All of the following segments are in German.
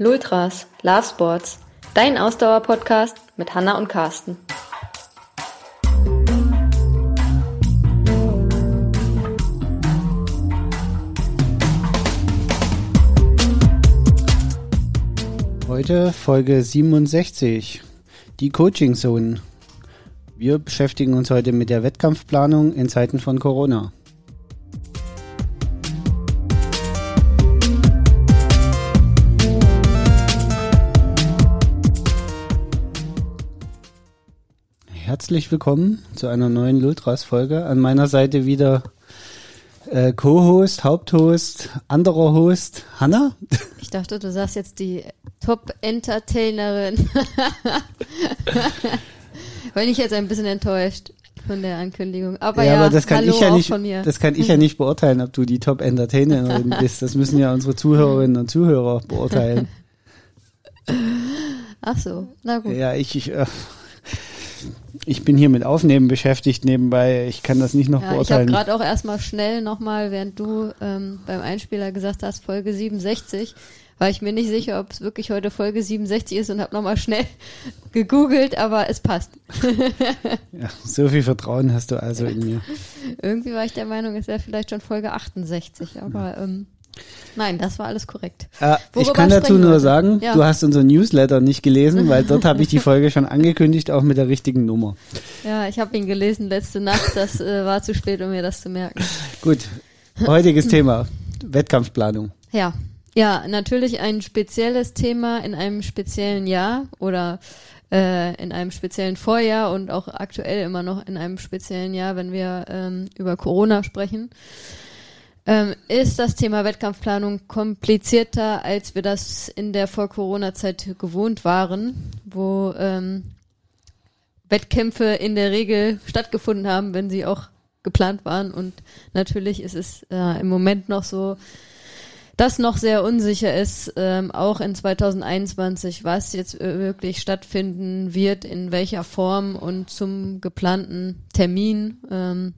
Lultras, Love Sports, dein Ausdauer-Podcast mit Hanna und Carsten. Heute Folge 67, die Coaching Zone. Wir beschäftigen uns heute mit der Wettkampfplanung in Zeiten von Corona. Herzlich willkommen zu einer neuen Lultras-Folge. An meiner Seite wieder äh, Co-Host, Haupthost, anderer Host, Hanna. Ich dachte, du sagst jetzt die Top-Entertainerin. Bin ich jetzt ein bisschen enttäuscht von der Ankündigung. Aber ja, ja aber das kann ich ja nicht, das kann ich ja nicht beurteilen, ob du die Top-Entertainerin bist. Das müssen ja unsere Zuhörerinnen und Zuhörer beurteilen. Ach so, na gut. Ja, ich, ich äh, ich bin hier mit Aufnehmen beschäftigt nebenbei. Ich kann das nicht noch ja, beurteilen. Ich habe gerade auch erstmal schnell nochmal, während du ähm, beim Einspieler gesagt hast, Folge 67, war ich mir nicht sicher, ob es wirklich heute Folge 67 ist und habe nochmal schnell gegoogelt, aber es passt. ja, so viel Vertrauen hast du also in mir. Irgendwie war ich der Meinung, es wäre vielleicht schon Folge 68, aber ähm, Nein, das war alles korrekt. Äh, ich kann dazu nur heute? sagen, ja. du hast unser Newsletter nicht gelesen, weil dort habe ich die Folge schon angekündigt, auch mit der richtigen Nummer. Ja, ich habe ihn gelesen letzte Nacht, das äh, war zu spät, um mir das zu merken. Gut, heutiges Thema, Wettkampfplanung. Ja, ja, natürlich ein spezielles Thema in einem speziellen Jahr oder äh, in einem speziellen Vorjahr und auch aktuell immer noch in einem speziellen Jahr, wenn wir ähm, über Corona sprechen ähm, ist das Thema Wettkampfplanung komplizierter, als wir das in der Vor-Corona-Zeit gewohnt waren, wo ähm, Wettkämpfe in der Regel stattgefunden haben, wenn sie auch geplant waren. Und natürlich ist es äh, im Moment noch so, dass noch sehr unsicher ist, ähm, auch in 2021, was jetzt wirklich stattfinden wird, in welcher Form und zum geplanten Termin. Ähm,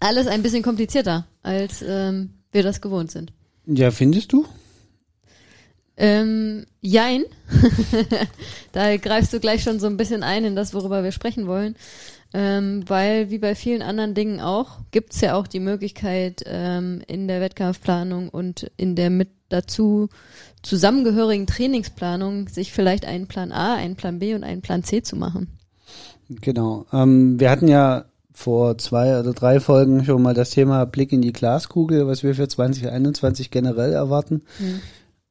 alles ein bisschen komplizierter, als ähm, wir das gewohnt sind. Ja, findest du? Ähm, jein. da greifst du gleich schon so ein bisschen ein in das, worüber wir sprechen wollen. Ähm, weil, wie bei vielen anderen Dingen auch, gibt's ja auch die Möglichkeit, ähm, in der Wettkampfplanung und in der mit dazu zusammengehörigen Trainingsplanung sich vielleicht einen Plan A, einen Plan B und einen Plan C zu machen. Genau. Ähm, wir hatten ja vor zwei oder drei Folgen schon mal das Thema Blick in die Glaskugel, was wir für 2021 generell erwarten. Mhm.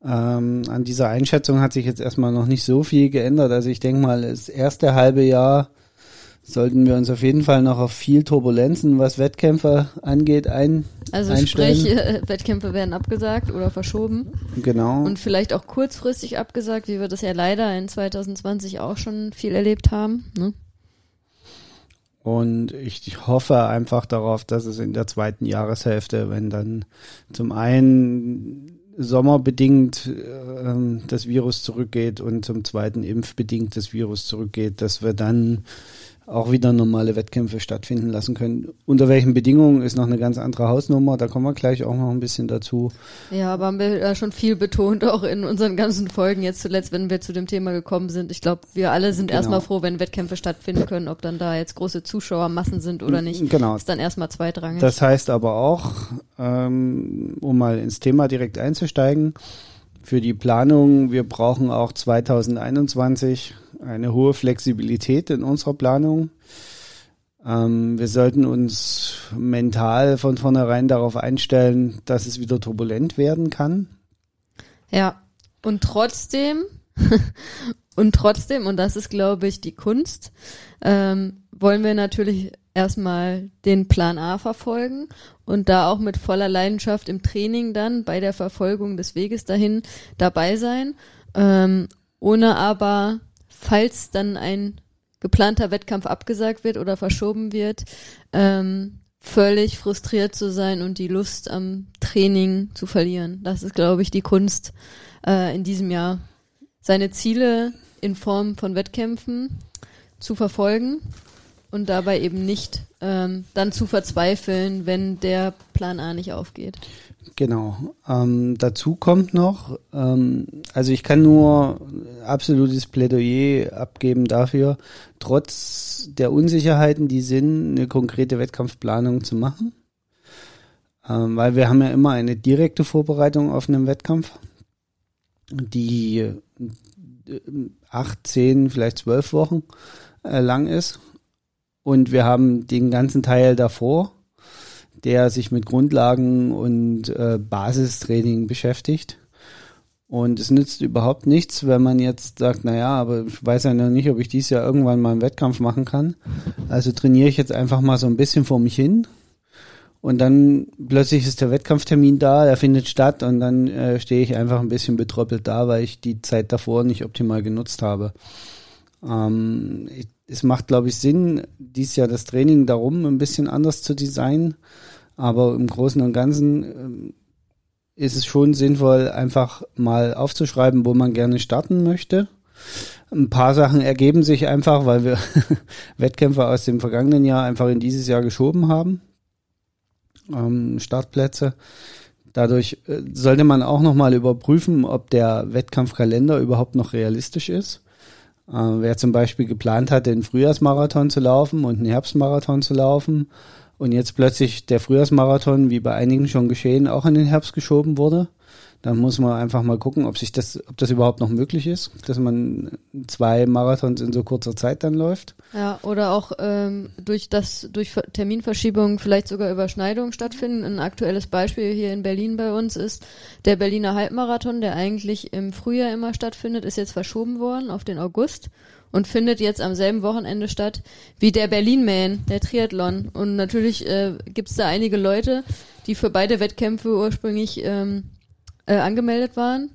Ähm, an dieser Einschätzung hat sich jetzt erstmal noch nicht so viel geändert. Also ich denke mal, das erste halbe Jahr sollten wir uns auf jeden Fall noch auf viel Turbulenzen, was Wettkämpfe angeht, ein Also einstellen. sprich, äh, Wettkämpfe werden abgesagt oder verschoben. Genau. Und vielleicht auch kurzfristig abgesagt, wie wir das ja leider in 2020 auch schon viel erlebt haben. Ne? Und ich hoffe einfach darauf, dass es in der zweiten Jahreshälfte, wenn dann zum einen sommerbedingt äh, das Virus zurückgeht und zum zweiten impfbedingt das Virus zurückgeht, dass wir dann auch wieder normale Wettkämpfe stattfinden lassen können. Unter welchen Bedingungen ist noch eine ganz andere Hausnummer, da kommen wir gleich auch noch ein bisschen dazu. Ja, aber haben wir ja schon viel betont, auch in unseren ganzen Folgen jetzt zuletzt, wenn wir zu dem Thema gekommen sind. Ich glaube, wir alle sind genau. erstmal froh, wenn Wettkämpfe stattfinden können, ob dann da jetzt große Zuschauermassen sind oder nicht. Genau. Ist dann erstmal zweitrangig. Das heißt aber auch, ähm, um mal ins Thema direkt einzusteigen, für die Planung, wir brauchen auch 2021 eine hohe Flexibilität in unserer Planung. Ähm, wir sollten uns mental von vornherein darauf einstellen, dass es wieder turbulent werden kann. Ja, und trotzdem, und trotzdem, und das ist, glaube ich, die Kunst, ähm, wollen wir natürlich erstmal den Plan A verfolgen und da auch mit voller Leidenschaft im Training dann bei der Verfolgung des Weges dahin dabei sein, ähm, ohne aber falls dann ein geplanter Wettkampf abgesagt wird oder verschoben wird, ähm, völlig frustriert zu sein und die Lust am Training zu verlieren. Das ist, glaube ich, die Kunst äh, in diesem Jahr. Seine Ziele in Form von Wettkämpfen zu verfolgen und dabei eben nicht ähm, dann zu verzweifeln, wenn der Plan A nicht aufgeht. Genau. Ähm, dazu kommt noch, ähm, also ich kann nur absolutes Plädoyer abgeben dafür, trotz der Unsicherheiten, die sind, eine konkrete Wettkampfplanung zu machen. Ähm, weil wir haben ja immer eine direkte Vorbereitung auf einen Wettkampf, die äh, acht, zehn, vielleicht zwölf Wochen äh, lang ist. Und wir haben den ganzen Teil davor, der sich mit Grundlagen und äh, Basistraining beschäftigt. Und es nützt überhaupt nichts, wenn man jetzt sagt, na ja, aber ich weiß ja noch nicht, ob ich dies Jahr irgendwann mal einen Wettkampf machen kann. Also trainiere ich jetzt einfach mal so ein bisschen vor mich hin. Und dann plötzlich ist der Wettkampftermin da, der findet statt und dann äh, stehe ich einfach ein bisschen betröppelt da, weil ich die Zeit davor nicht optimal genutzt habe. Ähm, es macht, glaube ich, Sinn, dies Jahr das Training darum ein bisschen anders zu designen aber im Großen und Ganzen ähm, ist es schon sinnvoll, einfach mal aufzuschreiben, wo man gerne starten möchte. Ein paar Sachen ergeben sich einfach, weil wir Wettkämpfe aus dem vergangenen Jahr einfach in dieses Jahr geschoben haben. Ähm, Startplätze. Dadurch äh, sollte man auch nochmal überprüfen, ob der Wettkampfkalender überhaupt noch realistisch ist. Äh, wer zum Beispiel geplant hat, den Frühjahrsmarathon zu laufen und einen Herbstmarathon zu laufen, und jetzt plötzlich der Frühjahrsmarathon, wie bei einigen schon geschehen, auch in den Herbst geschoben wurde, dann muss man einfach mal gucken, ob sich das, ob das überhaupt noch möglich ist, dass man zwei Marathons in so kurzer Zeit dann läuft. Ja, oder auch ähm, durch das, durch Terminverschiebungen vielleicht sogar Überschneidungen stattfinden. Ein aktuelles Beispiel hier in Berlin bei uns ist der Berliner Halbmarathon, der eigentlich im Frühjahr immer stattfindet, ist jetzt verschoben worden auf den August und findet jetzt am selben Wochenende statt wie der Berlin Man, der Triathlon. Und natürlich äh, gibt es da einige Leute, die für beide Wettkämpfe ursprünglich ähm, äh, angemeldet waren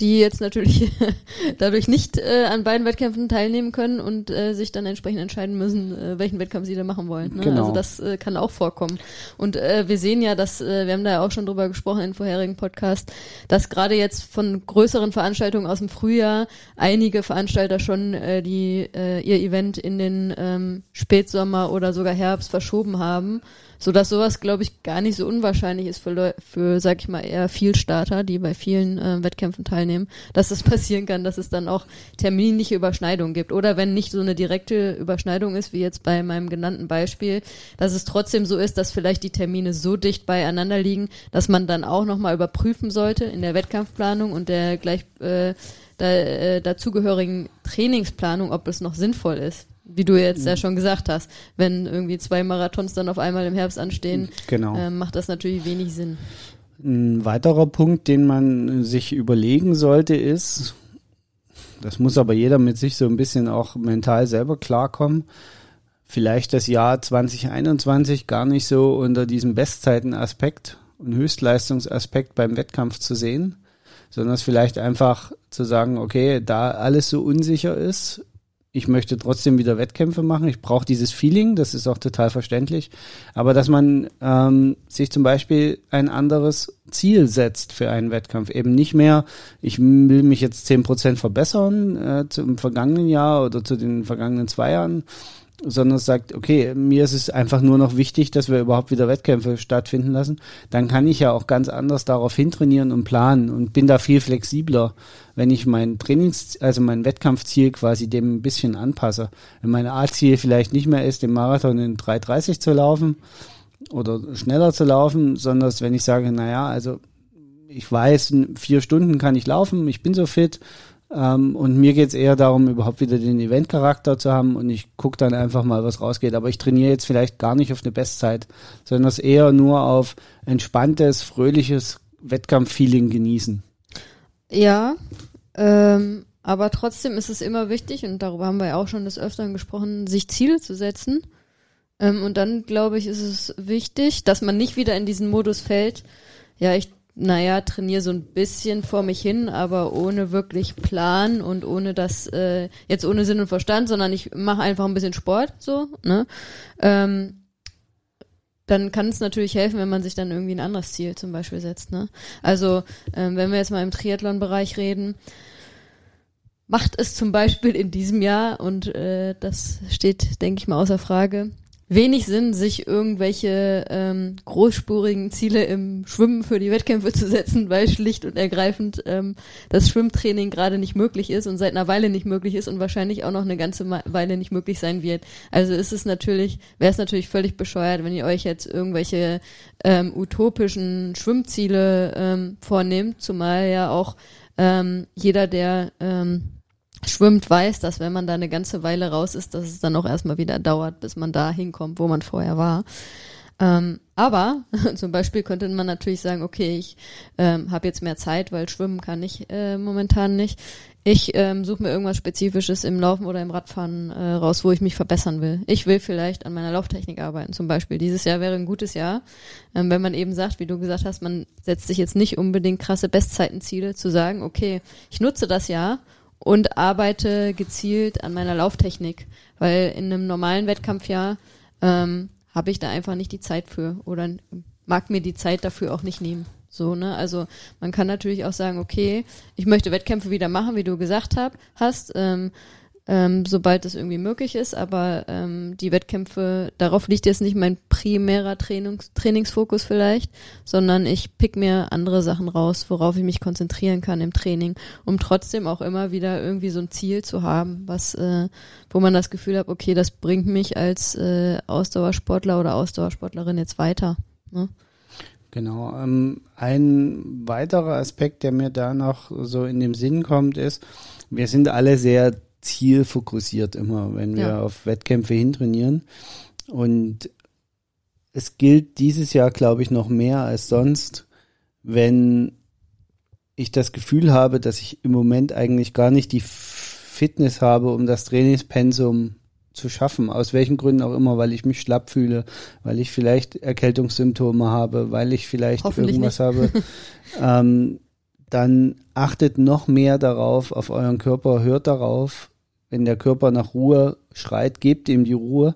die jetzt natürlich dadurch nicht äh, an beiden Wettkämpfen teilnehmen können und äh, sich dann entsprechend entscheiden müssen, äh, welchen Wettkampf sie da machen wollen. Ne? Genau. Also das äh, kann auch vorkommen. Und äh, wir sehen ja, dass, äh, wir haben da ja auch schon drüber gesprochen in vorherigen Podcast, dass gerade jetzt von größeren Veranstaltungen aus dem Frühjahr einige Veranstalter schon äh, die äh, ihr Event in den ähm, Spätsommer oder sogar Herbst verschoben haben so dass sowas, glaube ich, gar nicht so unwahrscheinlich ist für, Leu für sag ich mal, eher Vielstarter, die bei vielen äh, Wettkämpfen teilnehmen, dass es passieren kann, dass es dann auch terminliche Überschneidungen gibt. Oder wenn nicht so eine direkte Überschneidung ist, wie jetzt bei meinem genannten Beispiel, dass es trotzdem so ist, dass vielleicht die Termine so dicht beieinander liegen, dass man dann auch nochmal überprüfen sollte in der Wettkampfplanung und der gleich äh, da, äh, dazugehörigen Trainingsplanung, ob es noch sinnvoll ist wie du jetzt ja schon gesagt hast, wenn irgendwie zwei Marathons dann auf einmal im Herbst anstehen, genau. äh, macht das natürlich wenig Sinn. Ein weiterer Punkt, den man sich überlegen sollte, ist, das muss aber jeder mit sich so ein bisschen auch mental selber klarkommen, vielleicht das Jahr 2021 gar nicht so unter diesem Bestzeitenaspekt und Höchstleistungsaspekt beim Wettkampf zu sehen, sondern es vielleicht einfach zu sagen, okay, da alles so unsicher ist, ich möchte trotzdem wieder Wettkämpfe machen. Ich brauche dieses Feeling, das ist auch total verständlich. Aber dass man ähm, sich zum Beispiel ein anderes Ziel setzt für einen Wettkampf. Eben nicht mehr, ich will mich jetzt zehn Prozent verbessern äh, zum vergangenen Jahr oder zu den vergangenen zwei Jahren, sondern sagt, okay, mir ist es einfach nur noch wichtig, dass wir überhaupt wieder Wettkämpfe stattfinden lassen, dann kann ich ja auch ganz anders darauf hintrainieren und planen und bin da viel flexibler, wenn ich mein Trainings, also mein Wettkampfziel quasi dem ein bisschen anpasse. Wenn mein A-Ziel vielleicht nicht mehr ist, den Marathon in 3,30 zu laufen oder schneller zu laufen, sondern wenn ich sage, naja, also ich weiß, vier Stunden kann ich laufen, ich bin so fit, ähm, und mir geht's eher darum, überhaupt wieder den Eventcharakter zu haben und ich gucke dann einfach mal, was rausgeht. Aber ich trainiere jetzt vielleicht gar nicht auf eine Bestzeit, sondern es eher nur auf entspanntes, fröhliches Wettkampffeeling genießen. Ja, ähm, aber trotzdem ist es immer wichtig, und darüber haben wir ja auch schon des Öfteren gesprochen, sich Ziele zu setzen. Ähm, und dann, glaube ich, ist es wichtig, dass man nicht wieder in diesen Modus fällt, ja, ich naja, trainiere so ein bisschen vor mich hin, aber ohne wirklich Plan und ohne das, äh, jetzt ohne Sinn und Verstand, sondern ich mache einfach ein bisschen Sport, so, ne? Ähm, dann kann es natürlich helfen, wenn man sich dann irgendwie ein anderes Ziel zum Beispiel setzt, ne? Also, ähm, wenn wir jetzt mal im Triathlon-Bereich reden, macht es zum Beispiel in diesem Jahr, und äh, das steht, denke ich mal, außer Frage, wenig Sinn, sich irgendwelche ähm, großspurigen Ziele im Schwimmen für die Wettkämpfe zu setzen, weil schlicht und ergreifend ähm, das Schwimmtraining gerade nicht möglich ist und seit einer Weile nicht möglich ist und wahrscheinlich auch noch eine ganze Weile nicht möglich sein wird. Also ist es natürlich, wäre es natürlich völlig bescheuert, wenn ihr euch jetzt irgendwelche ähm, utopischen Schwimmziele ähm, vornehmt, zumal ja auch ähm, jeder, der ähm, schwimmt, weiß, dass wenn man da eine ganze Weile raus ist, dass es dann auch erstmal wieder dauert, bis man da hinkommt, wo man vorher war. Ähm, aber zum Beispiel könnte man natürlich sagen, okay, ich ähm, habe jetzt mehr Zeit, weil schwimmen kann ich äh, momentan nicht. Ich ähm, suche mir irgendwas Spezifisches im Laufen oder im Radfahren äh, raus, wo ich mich verbessern will. Ich will vielleicht an meiner Lauftechnik arbeiten, zum Beispiel. Dieses Jahr wäre ein gutes Jahr, ähm, wenn man eben sagt, wie du gesagt hast, man setzt sich jetzt nicht unbedingt krasse Bestzeitenziele, zu sagen, okay, ich nutze das Jahr und arbeite gezielt an meiner Lauftechnik, weil in einem normalen Wettkampfjahr ähm, habe ich da einfach nicht die Zeit für oder mag mir die Zeit dafür auch nicht nehmen. So, ne? Also man kann natürlich auch sagen, okay, ich möchte Wettkämpfe wieder machen, wie du gesagt hab, hast. Ähm, ähm, sobald es irgendwie möglich ist. Aber ähm, die Wettkämpfe, darauf liegt jetzt nicht mein primärer Trainings Trainingsfokus vielleicht, sondern ich pick mir andere Sachen raus, worauf ich mich konzentrieren kann im Training, um trotzdem auch immer wieder irgendwie so ein Ziel zu haben, was, äh, wo man das Gefühl hat, okay, das bringt mich als äh, Ausdauersportler oder Ausdauersportlerin jetzt weiter. Ne? Genau. Ähm, ein weiterer Aspekt, der mir da noch so in dem Sinn kommt, ist, wir sind alle sehr zielfokussiert immer, wenn wir ja. auf Wettkämpfe hintrainieren. Und es gilt dieses Jahr, glaube ich, noch mehr als sonst, wenn ich das Gefühl habe, dass ich im Moment eigentlich gar nicht die Fitness habe, um das Trainingspensum zu schaffen, aus welchen Gründen auch immer, weil ich mich schlapp fühle, weil ich vielleicht Erkältungssymptome habe, weil ich vielleicht irgendwas nicht. habe, ähm, dann achtet noch mehr darauf, auf euren Körper, hört darauf, wenn der Körper nach Ruhe schreit, gebt ihm die Ruhe.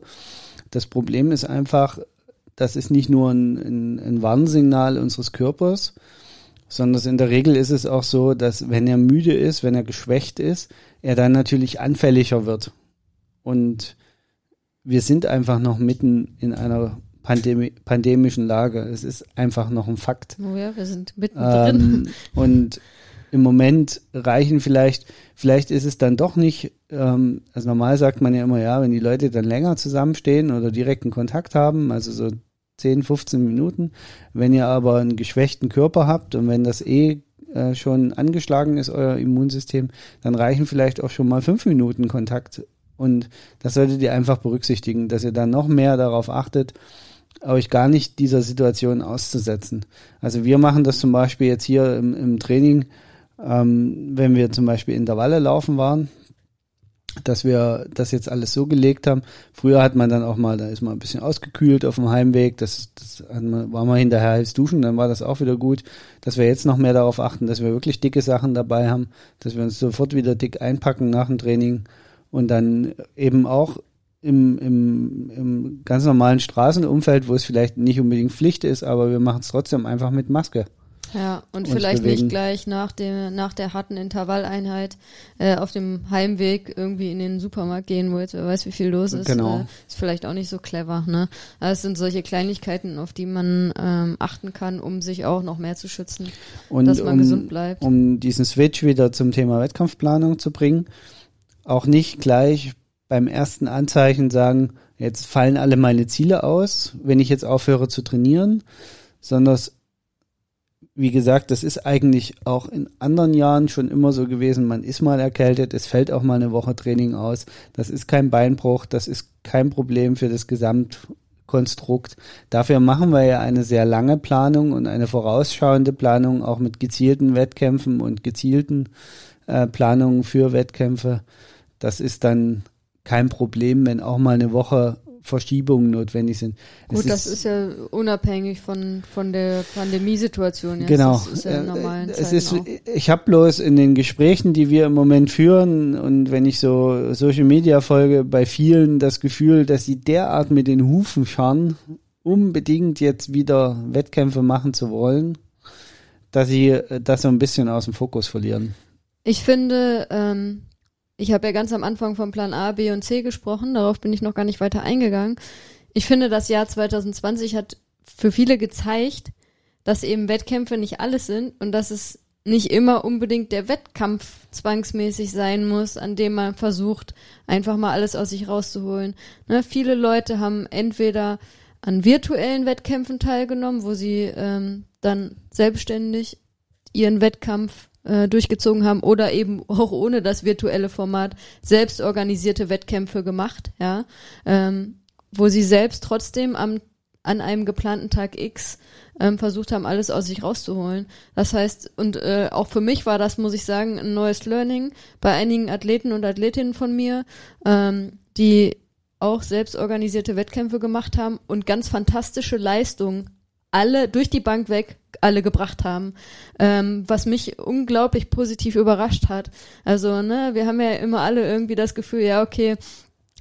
Das Problem ist einfach, das ist nicht nur ein, ein, ein Warnsignal unseres Körpers, sondern in der Regel ist es auch so, dass wenn er müde ist, wenn er geschwächt ist, er dann natürlich anfälliger wird. Und wir sind einfach noch mitten in einer Pandemie, pandemischen Lage. Es ist einfach noch ein Fakt. Oh ja, wir sind mittendrin. Ähm, und im Moment reichen vielleicht, vielleicht ist es dann doch nicht, ähm, also normal sagt man ja immer, ja, wenn die Leute dann länger zusammenstehen oder direkten Kontakt haben, also so 10, 15 Minuten. Wenn ihr aber einen geschwächten Körper habt und wenn das eh äh, schon angeschlagen ist, euer Immunsystem, dann reichen vielleicht auch schon mal fünf Minuten Kontakt. Und das solltet ihr einfach berücksichtigen, dass ihr dann noch mehr darauf achtet, euch gar nicht dieser Situation auszusetzen. Also wir machen das zum Beispiel jetzt hier im, im Training, ähm, wenn wir zum Beispiel Intervalle laufen waren, dass wir das jetzt alles so gelegt haben. Früher hat man dann auch mal, da ist man ein bisschen ausgekühlt auf dem Heimweg, das, das man, war man hinterher heiß duschen, dann war das auch wieder gut, dass wir jetzt noch mehr darauf achten, dass wir wirklich dicke Sachen dabei haben, dass wir uns sofort wieder dick einpacken nach dem Training und dann eben auch im, im, im ganz normalen Straßenumfeld, wo es vielleicht nicht unbedingt Pflicht ist, aber wir machen es trotzdem einfach mit Maske. Ja, und vielleicht bewegen. nicht gleich nach dem, nach der harten Intervalleinheit äh, auf dem Heimweg irgendwie in den Supermarkt gehen, wo jetzt wer weiß, wie viel los ist. Genau. Äh, ist vielleicht auch nicht so clever, ne? Aber es sind solche Kleinigkeiten, auf die man ähm, achten kann, um sich auch noch mehr zu schützen, und dass man um, gesund bleibt. Um diesen Switch wieder zum Thema Wettkampfplanung zu bringen, auch nicht gleich beim ersten Anzeichen sagen, jetzt fallen alle meine Ziele aus, wenn ich jetzt aufhöre zu trainieren, sondern wie gesagt, das ist eigentlich auch in anderen Jahren schon immer so gewesen. Man ist mal erkältet, es fällt auch mal eine Woche Training aus. Das ist kein Beinbruch, das ist kein Problem für das Gesamtkonstrukt. Dafür machen wir ja eine sehr lange Planung und eine vorausschauende Planung, auch mit gezielten Wettkämpfen und gezielten äh, Planungen für Wettkämpfe. Das ist dann kein Problem, wenn auch mal eine Woche Verschiebungen notwendig sind. Gut, es das ist, ist, ja unabhängig von, von der Pandemiesituation. Ja. Genau. Das ist ja in normalen es ist, ich habe bloß in den Gesprächen, die wir im Moment führen und wenn ich so Social Media folge, bei vielen das Gefühl, dass sie derart mit den Hufen scharren, unbedingt jetzt wieder Wettkämpfe machen zu wollen, dass sie das so ein bisschen aus dem Fokus verlieren. Ich finde, ähm, ich habe ja ganz am Anfang von Plan A, B und C gesprochen, darauf bin ich noch gar nicht weiter eingegangen. ich finde, das Jahr 2020 hat für viele gezeigt, dass eben Wettkämpfe nicht alles sind und dass es nicht immer unbedingt der Wettkampf zwangsmäßig sein muss, an dem man versucht, einfach mal alles aus sich rauszuholen. Ne, viele Leute haben entweder an virtuellen Wettkämpfen teilgenommen, wo sie ähm, dann selbstständig ihren Wettkampf äh, durchgezogen haben oder eben auch ohne das virtuelle Format selbst organisierte Wettkämpfe gemacht, ja, ähm, wo sie selbst trotzdem am an einem geplanten Tag X ähm, versucht haben, alles aus sich rauszuholen. Das heißt, und äh, auch für mich war das, muss ich sagen, ein neues Learning bei einigen Athleten und Athletinnen von mir, ähm, die auch selbst organisierte Wettkämpfe gemacht haben und ganz fantastische Leistungen alle durch die Bank weg alle gebracht haben, ähm, was mich unglaublich positiv überrascht hat. Also ne, wir haben ja immer alle irgendwie das Gefühl, ja okay,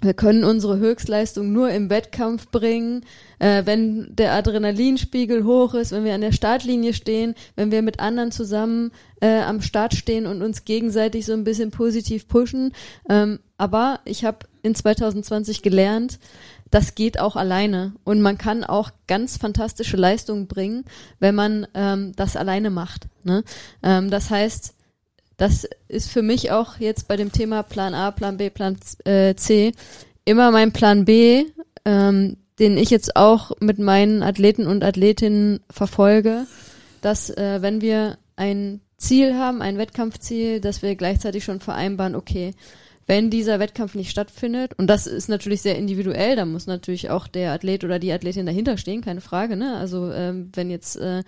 wir können unsere Höchstleistung nur im Wettkampf bringen, äh, wenn der Adrenalinspiegel hoch ist, wenn wir an der Startlinie stehen, wenn wir mit anderen zusammen äh, am Start stehen und uns gegenseitig so ein bisschen positiv pushen. Ähm, aber ich habe in 2020 gelernt, das geht auch alleine und man kann auch ganz fantastische Leistungen bringen, wenn man ähm, das alleine macht. Ne? Ähm, das heißt, das ist für mich auch jetzt bei dem Thema Plan A, Plan B, Plan äh, C immer mein Plan B, ähm, den ich jetzt auch mit meinen Athleten und Athletinnen verfolge, dass äh, wenn wir ein Ziel haben, ein Wettkampfziel, dass wir gleichzeitig schon vereinbaren, okay, wenn dieser Wettkampf nicht stattfindet, und das ist natürlich sehr individuell, da muss natürlich auch der Athlet oder die Athletin dahinter stehen, keine Frage, ne? Also ähm, wenn jetzt äh,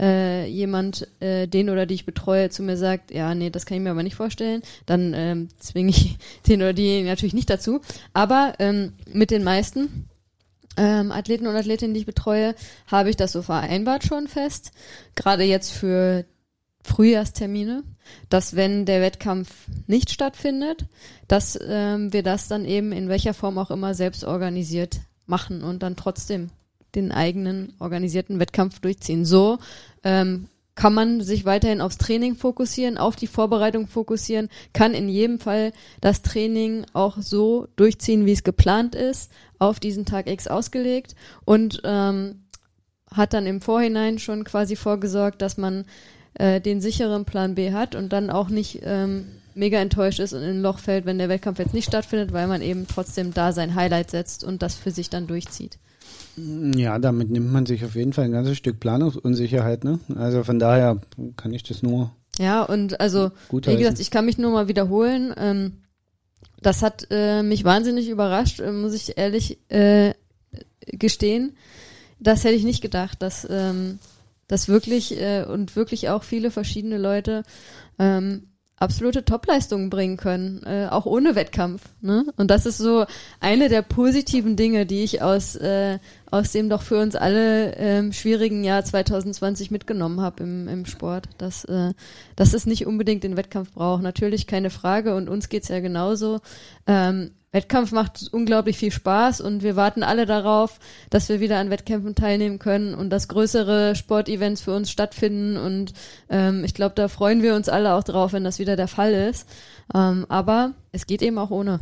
äh, jemand, äh, den oder die ich betreue, zu mir sagt, ja, nee, das kann ich mir aber nicht vorstellen, dann ähm, zwinge ich den oder die natürlich nicht dazu. Aber ähm, mit den meisten ähm, Athleten und Athletinnen, die ich betreue, habe ich das so vereinbart schon fest. Gerade jetzt für Frühjahrstermine, dass wenn der Wettkampf nicht stattfindet, dass ähm, wir das dann eben in welcher Form auch immer selbst organisiert machen und dann trotzdem den eigenen organisierten Wettkampf durchziehen. So ähm, kann man sich weiterhin aufs Training fokussieren, auf die Vorbereitung fokussieren, kann in jedem Fall das Training auch so durchziehen, wie es geplant ist, auf diesen Tag X ausgelegt und ähm, hat dann im Vorhinein schon quasi vorgesorgt, dass man äh, den sicheren Plan B hat und dann auch nicht ähm, mega enttäuscht ist und in ein Loch fällt, wenn der Wettkampf jetzt nicht stattfindet, weil man eben trotzdem da sein Highlight setzt und das für sich dann durchzieht. Ja, damit nimmt man sich auf jeden Fall ein ganzes Stück Planungsunsicherheit. Ne? Also von daher kann ich das nur. Ja, und also, wie gesagt, ich kann mich nur mal wiederholen. Ähm, das hat äh, mich wahnsinnig überrascht, äh, muss ich ehrlich äh, gestehen. Das hätte ich nicht gedacht, dass ähm, dass wirklich äh, und wirklich auch viele verschiedene Leute ähm, absolute Topleistungen bringen können, äh, auch ohne Wettkampf. Ne? Und das ist so eine der positiven Dinge, die ich aus, äh, aus dem doch für uns alle ähm, schwierigen Jahr 2020 mitgenommen habe im, im Sport, dass, äh, dass es nicht unbedingt den Wettkampf braucht. Natürlich keine Frage und uns geht's ja genauso. Ähm, Wettkampf macht unglaublich viel Spaß und wir warten alle darauf, dass wir wieder an Wettkämpfen teilnehmen können und dass größere Sportevents für uns stattfinden und ähm, ich glaube, da freuen wir uns alle auch drauf, wenn das wieder der Fall ist. Ähm, aber es geht eben auch ohne.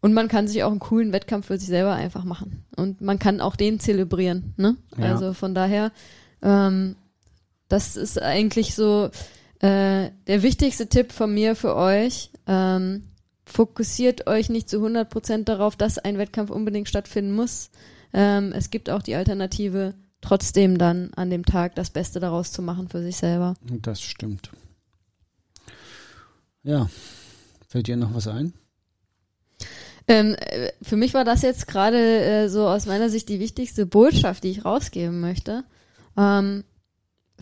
Und man kann sich auch einen coolen Wettkampf für sich selber einfach machen. Und man kann auch den zelebrieren. Ne? Ja. Also von daher, ähm, das ist eigentlich so äh, der wichtigste Tipp von mir für euch. Ähm, fokussiert euch nicht zu 100% darauf, dass ein Wettkampf unbedingt stattfinden muss. Ähm, es gibt auch die Alternative, trotzdem dann an dem Tag das Beste daraus zu machen für sich selber. Das stimmt. Ja, fällt dir noch was ein? Ähm, äh, für mich war das jetzt gerade äh, so aus meiner Sicht die wichtigste Botschaft, die ich rausgeben möchte. Ähm,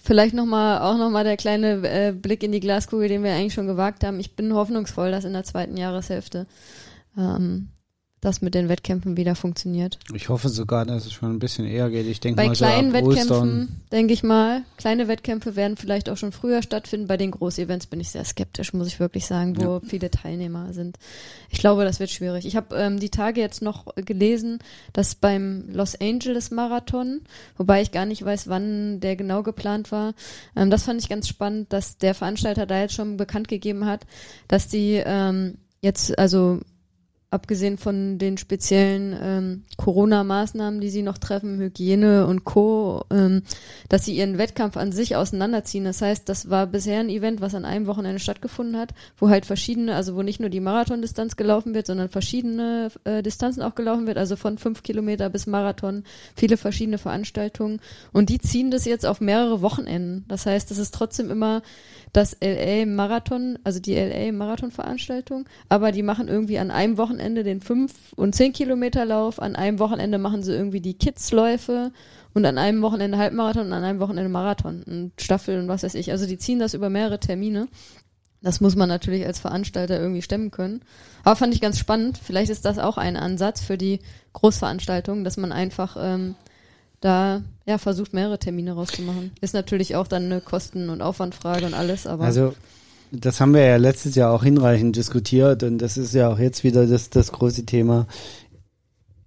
Vielleicht nochmal, auch nochmal der kleine äh, Blick in die Glaskugel, den wir eigentlich schon gewagt haben. Ich bin hoffnungsvoll, dass in der zweiten Jahreshälfte ähm, das mit den Wettkämpfen wieder funktioniert. Ich hoffe sogar, dass es schon ein bisschen eher geht. Ich denke Bei mal kleinen so Wettkämpfen, denke ich mal, kleine Wettkämpfe werden vielleicht auch schon früher stattfinden. Bei den Großevents bin ich sehr skeptisch, muss ich wirklich sagen, wo ja. viele Teilnehmer sind. Ich glaube, das wird schwierig. Ich habe ähm, die Tage jetzt noch gelesen, dass beim Los Angeles Marathon, wobei ich gar nicht weiß, wann der genau geplant war, ähm, das fand ich ganz spannend, dass der Veranstalter da jetzt schon bekannt gegeben hat, dass die ähm, jetzt also abgesehen von den speziellen ähm, Corona-Maßnahmen, die sie noch treffen, Hygiene und Co., ähm, dass sie ihren Wettkampf an sich auseinanderziehen. Das heißt, das war bisher ein Event, was an einem Wochenende stattgefunden hat, wo halt verschiedene, also wo nicht nur die Marathondistanz gelaufen wird, sondern verschiedene äh, Distanzen auch gelaufen wird, also von fünf Kilometer bis Marathon, viele verschiedene Veranstaltungen. Und die ziehen das jetzt auf mehrere Wochenenden. Das heißt, das ist trotzdem immer das LA Marathon, also die LA Marathon Veranstaltung, aber die machen irgendwie an einem Wochenende den 5 und 10 Kilometer Lauf, an einem Wochenende machen sie irgendwie die Kids-Läufe und an einem Wochenende Halbmarathon und an einem Wochenende Marathon und Staffel und was weiß ich. Also die ziehen das über mehrere Termine. Das muss man natürlich als Veranstalter irgendwie stemmen können. Aber fand ich ganz spannend. Vielleicht ist das auch ein Ansatz für die Großveranstaltungen, dass man einfach ähm, da ja versucht, mehrere Termine rauszumachen. Ist natürlich auch dann eine Kosten- und Aufwandfrage und alles, aber. Also das haben wir ja letztes Jahr auch hinreichend diskutiert und das ist ja auch jetzt wieder das, das große Thema.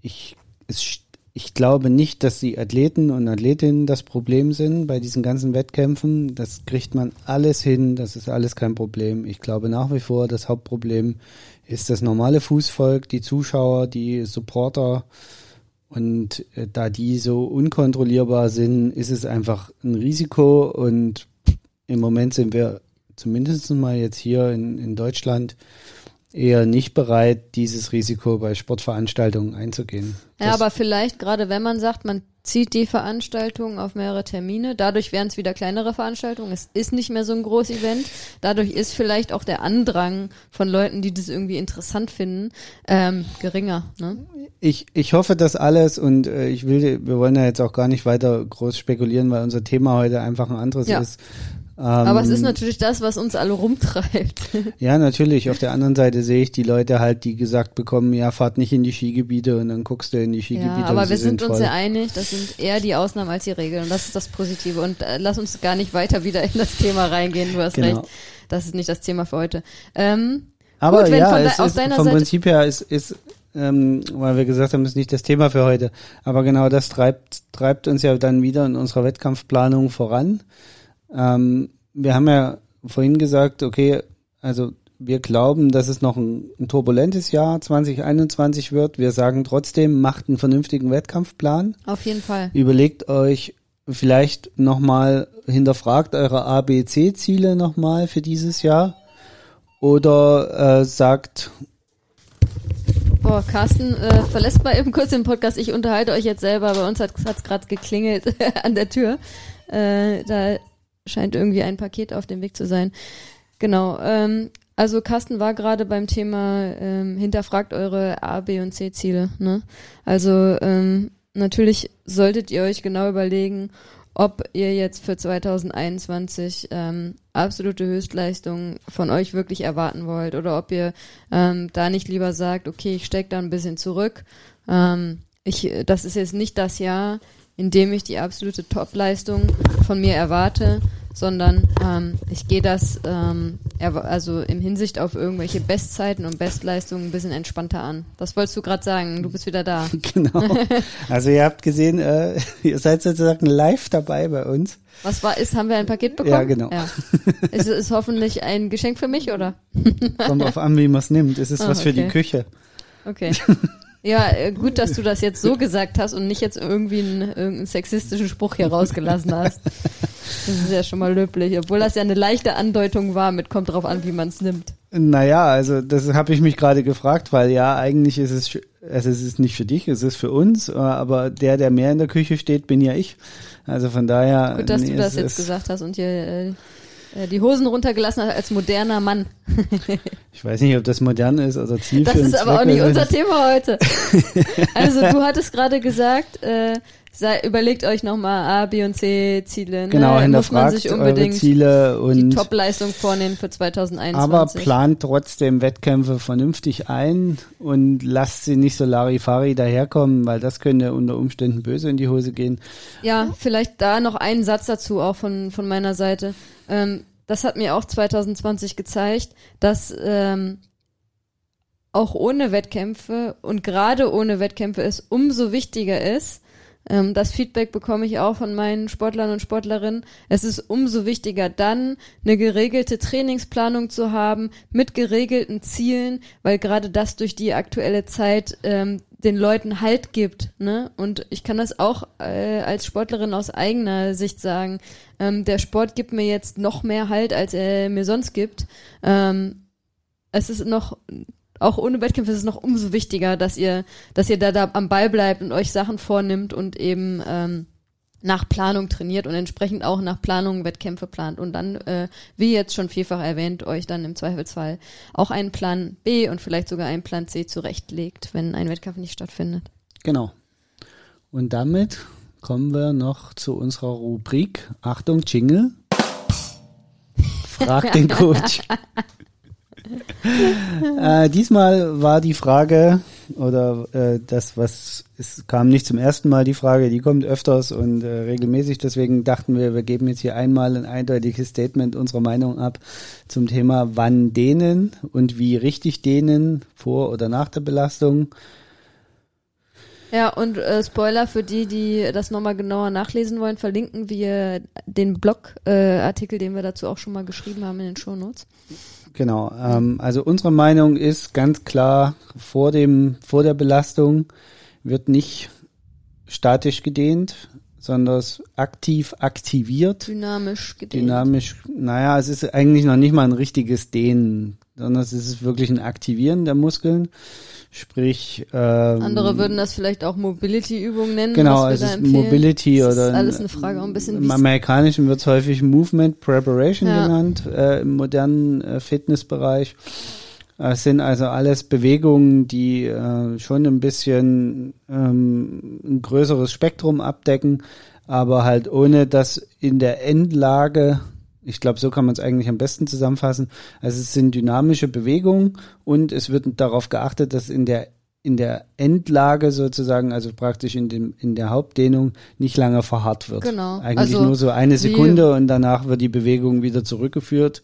Ich, es, ich glaube nicht, dass die Athleten und Athletinnen das Problem sind bei diesen ganzen Wettkämpfen. Das kriegt man alles hin, das ist alles kein Problem. Ich glaube nach wie vor, das Hauptproblem ist das normale Fußvolk, die Zuschauer, die Supporter, und äh, da die so unkontrollierbar sind, ist es einfach ein Risiko. Und im Moment sind wir zumindest mal jetzt hier in, in Deutschland eher nicht bereit, dieses Risiko bei Sportveranstaltungen einzugehen. Ja, aber vielleicht gerade wenn man sagt, man zieht die Veranstaltung auf mehrere Termine. Dadurch werden es wieder kleinere Veranstaltungen. Es ist nicht mehr so ein großes Event. Dadurch ist vielleicht auch der Andrang von Leuten, die das irgendwie interessant finden, ähm, geringer. Ne? Ich, ich hoffe, dass alles und äh, ich will, wir wollen ja jetzt auch gar nicht weiter groß spekulieren, weil unser Thema heute einfach ein anderes ja. ist. Ähm, Aber es ist natürlich das, was uns alle rumtreibt. Ja, natürlich. Auf der anderen Seite sehe ich die Leute halt, die gesagt bekommen, ja, fahrt nicht in die Skigebiete und dann guckst du in die Skigebiete. Ja, aber wir sind, sind uns ja einig, das sind eher die Ausnahmen als die Regeln und das ist das Positive. Und äh, lass uns gar nicht weiter wieder in das Thema reingehen, du hast genau. recht. Das ist nicht das Thema für heute. Ähm, aber gut, ja, ist, vom Seite Prinzip her ist, ist ähm, weil wir gesagt haben, ist nicht das Thema für heute. Aber genau das treibt, treibt uns ja dann wieder in unserer Wettkampfplanung voran. Ähm, wir haben ja vorhin gesagt, okay, also wir glauben, dass es noch ein, ein, turbulentes Jahr 2021 wird. Wir sagen trotzdem, macht einen vernünftigen Wettkampfplan. Auf jeden Fall. Überlegt euch vielleicht nochmal, hinterfragt eure A, B, C-Ziele nochmal für dieses Jahr. Oder äh, sagt, Boah, Carsten, äh, verlässt mal eben kurz den Podcast. Ich unterhalte euch jetzt selber. Bei uns hat es gerade geklingelt an der Tür. Äh, da scheint irgendwie ein Paket auf dem Weg zu sein. Genau. Ähm, also Carsten war gerade beim Thema ähm, hinterfragt eure A, B und C Ziele. Ne? Also ähm, natürlich solltet ihr euch genau überlegen, ob ihr jetzt für 2021 ähm, absolute Höchstleistungen von euch wirklich erwarten wollt oder ob ihr ähm, da nicht lieber sagt, okay, ich stecke da ein bisschen zurück. Ähm, ich, das ist jetzt nicht das Jahr, in dem ich die absolute Topleistung von mir erwarte, sondern ähm, ich gehe das ähm, also im Hinsicht auf irgendwelche Bestzeiten und Bestleistungen ein bisschen entspannter an. Das wolltest du gerade sagen, du bist wieder da. Genau. Also ihr habt gesehen, äh, ihr seid sozusagen live dabei bei uns. Was war ist, haben wir ein Paket bekommen? Ja, genau. Ja. Ist es hoffentlich ein Geschenk für mich, oder? Kommt auf an, wie man es nimmt. Es ist oh, was okay. für die Küche. Okay. Ja, äh, gut, dass du das jetzt so gesagt hast und nicht jetzt irgendwie einen, irgendeinen sexistischen Spruch hier rausgelassen hast. Das ist ja schon mal löblich, obwohl das ja eine leichte Andeutung war mit kommt drauf an, wie man es nimmt. Naja, also das habe ich mich gerade gefragt, weil ja, eigentlich ist es, also es ist nicht für dich, es ist für uns, aber der, der mehr in der Küche steht, bin ja ich. Also von daher. Gut, dass nee, du das jetzt gesagt hast und hier äh, äh, die Hosen runtergelassen hat als moderner Mann. ich weiß nicht, ob das modern ist oder zielführend. Das ist aber auch nicht unser Thema heute. also du hattest gerade gesagt, äh, sei, überlegt euch nochmal A, B und C Ziele. Ne? Genau, Muss man sich unbedingt Ziele und die Topleistung vornehmen für 2021. Aber plant trotzdem Wettkämpfe vernünftig ein und lasst sie nicht so Larifari daherkommen, weil das könnte unter Umständen böse in die Hose gehen. Ja, vielleicht da noch einen Satz dazu auch von, von meiner Seite. Ähm, das hat mir auch 2020 gezeigt, dass ähm, auch ohne Wettkämpfe und gerade ohne Wettkämpfe es umso wichtiger ist, ähm, das Feedback bekomme ich auch von meinen Sportlern und Sportlerinnen. Es ist umso wichtiger dann, eine geregelte Trainingsplanung zu haben mit geregelten Zielen, weil gerade das durch die aktuelle Zeit ähm, den Leuten Halt gibt. Ne? Und ich kann das auch äh, als Sportlerin aus eigener Sicht sagen. Ähm, der Sport gibt mir jetzt noch mehr Halt, als er mir sonst gibt. Ähm, es ist noch auch ohne Wettkämpfe ist es noch umso wichtiger, dass ihr, dass ihr da, da am Ball bleibt und euch Sachen vornimmt und eben ähm, nach Planung trainiert und entsprechend auch nach Planung Wettkämpfe plant und dann, äh, wie jetzt schon vielfach erwähnt, euch dann im Zweifelsfall auch einen Plan B und vielleicht sogar einen Plan C zurechtlegt, wenn ein Wettkampf nicht stattfindet. Genau. Und damit kommen wir noch zu unserer Rubrik Achtung Jingle. Frag den Coach. äh, diesmal war die Frage, oder äh, das, was es kam nicht zum ersten Mal die Frage, die kommt öfters und äh, regelmäßig. Deswegen dachten wir, wir geben jetzt hier einmal ein eindeutiges Statement unserer Meinung ab zum Thema, wann dehnen und wie richtig dehnen vor oder nach der Belastung. Ja, und äh, Spoiler für die, die das nochmal genauer nachlesen wollen, verlinken wir den Blogartikel, äh, den wir dazu auch schon mal geschrieben haben in den Shownotes. Genau. Ähm, also unsere Meinung ist ganz klar, vor dem, vor der Belastung wird nicht statisch gedehnt, sondern aktiv aktiviert. Dynamisch gedehnt. Dynamisch, naja, es ist eigentlich noch nicht mal ein richtiges Dehnen, sondern es ist wirklich ein Aktivieren der Muskeln. Sprich, ähm, andere würden das vielleicht auch Mobility-Übung nennen. Genau, es ist Mobility das oder ist alles eine Frage auch ein bisschen. Im Amerikanischen wird es häufig Movement Preparation ja. genannt äh, im modernen äh, Fitnessbereich. Es sind also alles Bewegungen, die äh, schon ein bisschen ähm, ein größeres Spektrum abdecken, aber halt ohne dass in der Endlage ich glaube, so kann man es eigentlich am besten zusammenfassen. Also es sind dynamische Bewegungen und es wird darauf geachtet, dass in der in der Endlage sozusagen, also praktisch in dem in der Hauptdehnung nicht lange verharrt wird. Genau. Eigentlich also nur so eine Sekunde und danach wird die Bewegung wieder zurückgeführt.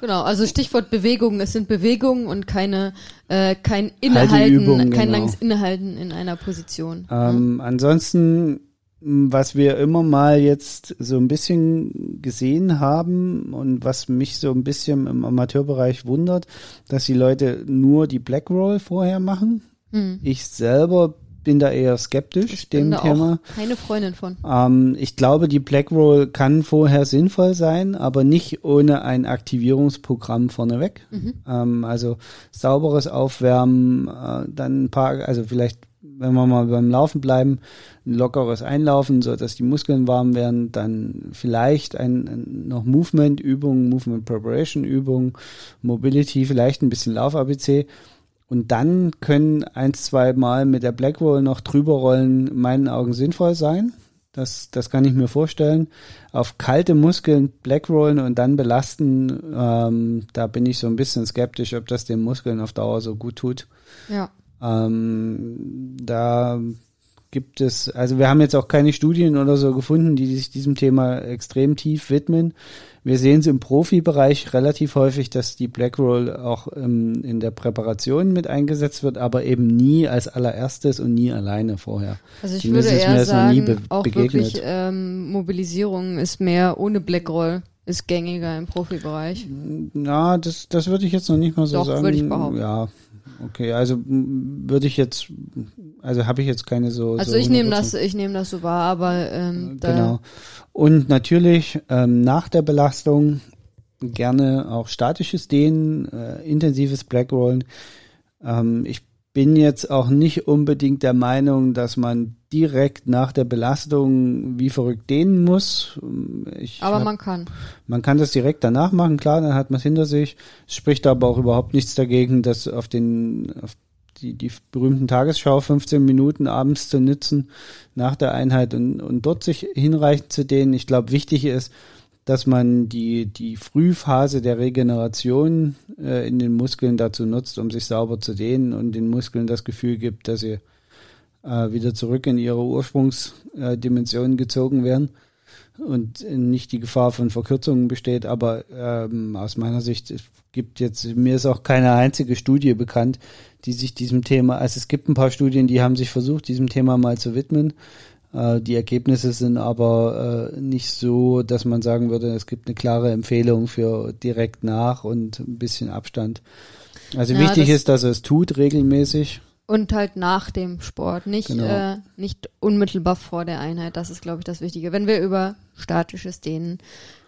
Genau. Also Stichwort Bewegung. Es sind Bewegungen und keine äh, kein Innehalten, kein genau. langes Innehalten in einer Position. Ähm, ja. Ansonsten was wir immer mal jetzt so ein bisschen gesehen haben und was mich so ein bisschen im Amateurbereich wundert, dass die Leute nur die Black Roll vorher machen. Hm. Ich selber bin da eher skeptisch ich dem Thema. Keine Freundin von. Ähm, ich glaube, die Black Roll kann vorher sinnvoll sein, aber nicht ohne ein Aktivierungsprogramm vorneweg. Mhm. Ähm, also sauberes Aufwärmen, äh, dann ein paar, also vielleicht wenn wir mal beim Laufen bleiben, ein lockeres Einlaufen, so dass die Muskeln warm werden, dann vielleicht ein, ein noch Movement Übung, Movement Preparation Übung, Mobility, vielleicht ein bisschen Lauf ABC und dann können ein, zwei Mal mit der Black Roll noch drüber rollen, in meinen Augen sinnvoll sein. Das, das kann ich mir vorstellen. Auf kalte Muskeln Black rollen und dann belasten, ähm, da bin ich so ein bisschen skeptisch, ob das den Muskeln auf Dauer so gut tut. Ja. Ähm, da gibt es, also wir haben jetzt auch keine Studien oder so gefunden, die sich diesem Thema extrem tief widmen. Wir sehen es im Profibereich relativ häufig, dass die Black Roll auch ähm, in der Präparation mit eingesetzt wird, aber eben nie als allererstes und nie alleine vorher. Also ich Zumindest würde eher sagen, be auch begegnet. wirklich ähm, Mobilisierung ist mehr ohne Black Roll ist gängiger im Profibereich. Na, das, das würde ich jetzt noch nicht mal so Doch, sagen. würde ich behaupten. Ja, Okay, also würde ich jetzt, also habe ich jetzt keine so. Also so ich nehme das, ich nehme das so wahr, aber ähm, genau. Und natürlich ähm, nach der Belastung gerne auch statisches Dehnen, äh, intensives Blackrollen. Ähm, ich bin jetzt auch nicht unbedingt der Meinung, dass man direkt nach der Belastung wie verrückt dehnen muss. Ich aber hab, man kann. Man kann das direkt danach machen, klar, dann hat man es hinter sich. Es spricht aber auch überhaupt nichts dagegen, das auf den, auf die, die berühmten Tagesschau 15 Minuten abends zu nutzen nach der Einheit und, und dort sich hinreichend zu dehnen. Ich glaube, wichtig ist, dass man die, die Frühphase der Regeneration äh, in den Muskeln dazu nutzt, um sich sauber zu dehnen und den Muskeln das Gefühl gibt, dass sie äh, wieder zurück in ihre Ursprungsdimensionen äh, gezogen werden und nicht die Gefahr von Verkürzungen besteht. Aber ähm, aus meiner Sicht es gibt jetzt, mir ist auch keine einzige Studie bekannt, die sich diesem Thema, also es gibt ein paar Studien, die haben sich versucht, diesem Thema mal zu widmen. Äh, die Ergebnisse sind aber äh, nicht so, dass man sagen würde, es gibt eine klare Empfehlung für direkt nach und ein bisschen Abstand. Also Ja, wichtig das- ist, dass er es tut regelmäßig. Und halt nach dem Sport, nicht, Genau. äh, nicht unmittelbar vor der Einheit. Das ist, glaube ich, das Wichtige. Wenn wir über statisches Dehnen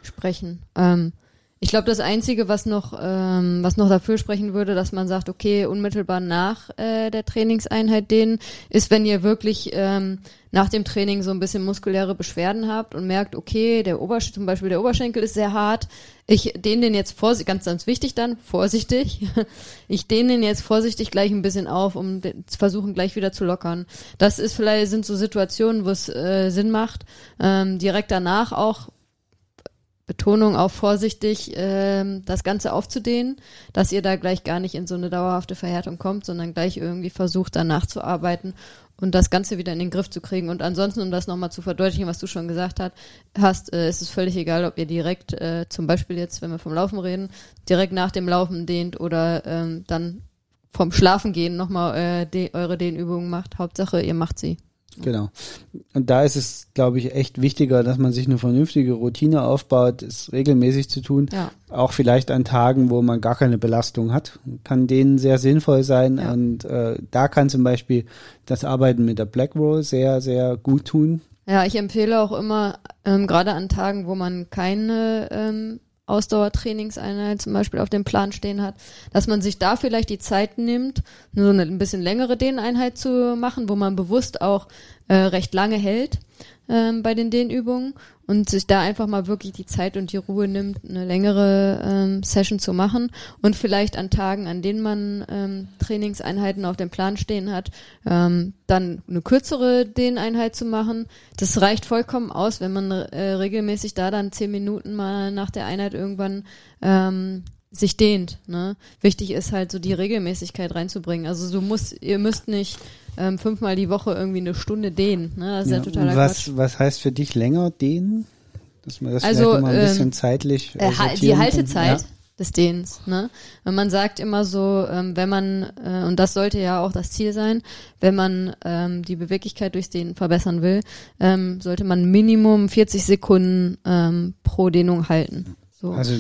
sprechen. Ähm, ich glaube, das Einzige, was noch, ähm, was noch dafür sprechen würde, dass man sagt, okay, unmittelbar nach äh, der Trainingseinheit dehnen, ist, wenn ihr wirklich ähm, nach dem Training so ein bisschen muskuläre Beschwerden habt und merkt, okay, der Obersch zum Beispiel der Oberschenkel ist sehr hart. Ich dehne den jetzt vorsichtig, ganz, ganz wichtig dann, vorsichtig. Ich dehne den jetzt vorsichtig gleich ein bisschen auf, um zu versuchen, gleich wieder zu lockern. Das ist vielleicht, sind so Situationen, wo es äh, Sinn macht, ähm, direkt danach auch Betonung auf vorsichtig, ähm, das Ganze aufzudehnen, dass ihr da gleich gar nicht in so eine dauerhafte Verhärtung kommt, sondern gleich irgendwie versucht, danach zu arbeiten und das Ganze wieder in den Griff zu kriegen. Und ansonsten, um das nochmal zu verdeutlichen, was du schon gesagt hat, hast, äh, ist es völlig egal, ob ihr direkt, äh, zum Beispiel jetzt, wenn wir vom Laufen reden, direkt nach dem Laufen dehnt oder ähm, dann vom Schlafen gehen nochmal äh, de eure Dehnübungen macht. Hauptsache, ihr macht sie. Genau. Und da ist es, glaube ich, echt wichtiger, dass man sich eine vernünftige Routine aufbaut, es regelmäßig zu tun. Ja. Auch vielleicht an Tagen, wo man gar keine Belastung hat, kann denen sehr sinnvoll sein. Ja. Und äh, da kann zum Beispiel das Arbeiten mit der Black Roll sehr, sehr gut tun. Ja, ich empfehle auch immer, ähm, gerade an Tagen, wo man keine ähm, Ausdauertrainingseinheit zum Beispiel auf dem Plan stehen hat, dass man sich da vielleicht die Zeit nimmt, nur so eine ein bisschen längere Dehneinheit zu machen, wo man bewusst auch äh, recht lange hält ähm, bei den Dehnübungen und sich da einfach mal wirklich die Zeit und die Ruhe nimmt, eine längere ähm, Session zu machen und vielleicht an Tagen, an denen man ähm, Trainingseinheiten auf dem Plan stehen hat, ähm, dann eine kürzere Dehneinheit zu machen. Das reicht vollkommen aus, wenn man äh, regelmäßig da dann zehn Minuten mal nach der Einheit irgendwann ähm, sich dehnt. Ne? Wichtig ist halt so die Regelmäßigkeit reinzubringen. Also du musst, ihr müsst nicht ähm, fünfmal die Woche irgendwie eine Stunde dehnen. Ne? Das ist ja, Ja, totaler und Quatsch. was, was heißt für dich länger dehnen? Dass man das Also, vielleicht mal ein bisschen ähm, zeitlich Äh, die? Haltezeit Ja. des Dehnens. Ne? Wenn man sagt immer so, ähm, wenn man, äh, und das sollte ja auch das Ziel sein, wenn man ähm, die Beweglichkeit durchs Dehnen verbessern will, ähm, sollte man Minimum 40 Sekunden ähm, pro Dehnung halten. So. Also,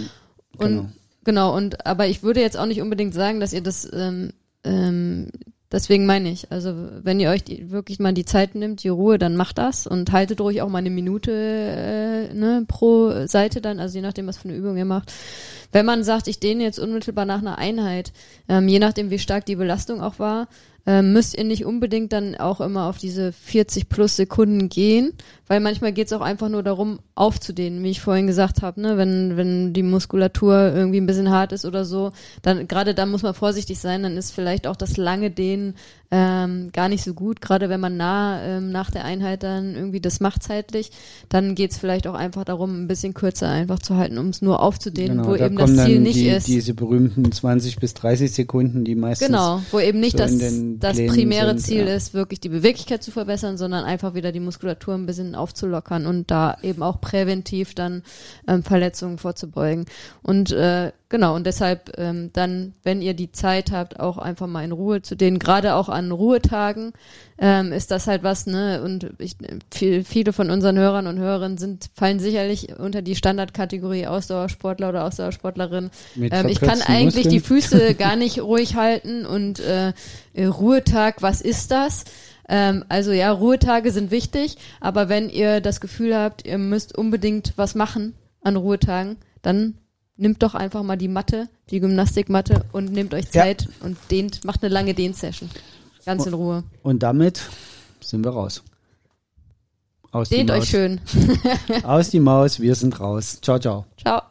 Und genau. genau, und aber ich würde jetzt auch nicht unbedingt sagen, dass ihr das ähm, ähm, deswegen meine ich, also wenn ihr euch die, wirklich mal die Zeit nimmt, die Ruhe, dann macht das und haltet ruhig auch mal eine Minute äh, ne, pro Seite dann, also je nachdem, was für eine Übung ihr macht. Wenn man sagt, ich dehne jetzt unmittelbar nach einer Einheit, ähm, je nachdem, wie stark die Belastung auch war, ähm, müsst ihr nicht unbedingt dann auch immer auf diese 40 plus Sekunden gehen, weil manchmal geht es auch einfach nur darum, aufzudehnen, wie ich vorhin gesagt habe, ne? wenn, wenn die Muskulatur irgendwie ein bisschen hart ist oder so, dann gerade da muss man vorsichtig sein, dann ist vielleicht auch das lange Dehnen ähm, gar nicht so gut, gerade wenn man nah ähm, nach der Einheit dann irgendwie das macht zeitlich, dann geht es vielleicht auch einfach darum, ein bisschen kürzer einfach zu halten, um es nur aufzudehnen, genau, wo da eben das Ziel dann nicht die, ist. diese berühmten 20 bis 30 Sekunden, die meistens Genau, wo eben nicht so das, das Plänen primäre sind, Ziel ja. ist, wirklich die Beweglichkeit zu verbessern, sondern einfach wieder die Muskulatur ein bisschen aufzulockern und da eben auch präventiv dann ähm, Verletzungen vorzubeugen. Und äh, genau, und deshalb ähm, dann, wenn ihr die Zeit habt, auch einfach mal in Ruhe zu dehnen, gerade auch an Ruhetagen, ähm, ist das halt was, ne? Und ich, viel, viele von unseren Hörern und Hörerinnen sind, fallen sicherlich unter die Standardkategorie Ausdauersportler oder Ausdauersportlerin. Ähm, ich kann eigentlich die Muskeln. Füße gar nicht ruhig halten und äh, äh, Ruhetag, was ist das? Ähm, also ja, Ruhetage sind wichtig, aber wenn ihr das Gefühl habt, ihr müsst unbedingt was machen an Ruhetagen, dann nimmt doch einfach mal die Matte, die Gymnastikmatte und nehmt euch Ja. Zeit und dehnt, macht eine lange Dehnsession. Ganz in Ruhe. Und damit sind wir raus. Aus die Dehnt euch schön. Aus die Maus, wir sind raus. Ciao, ciao. Ciao.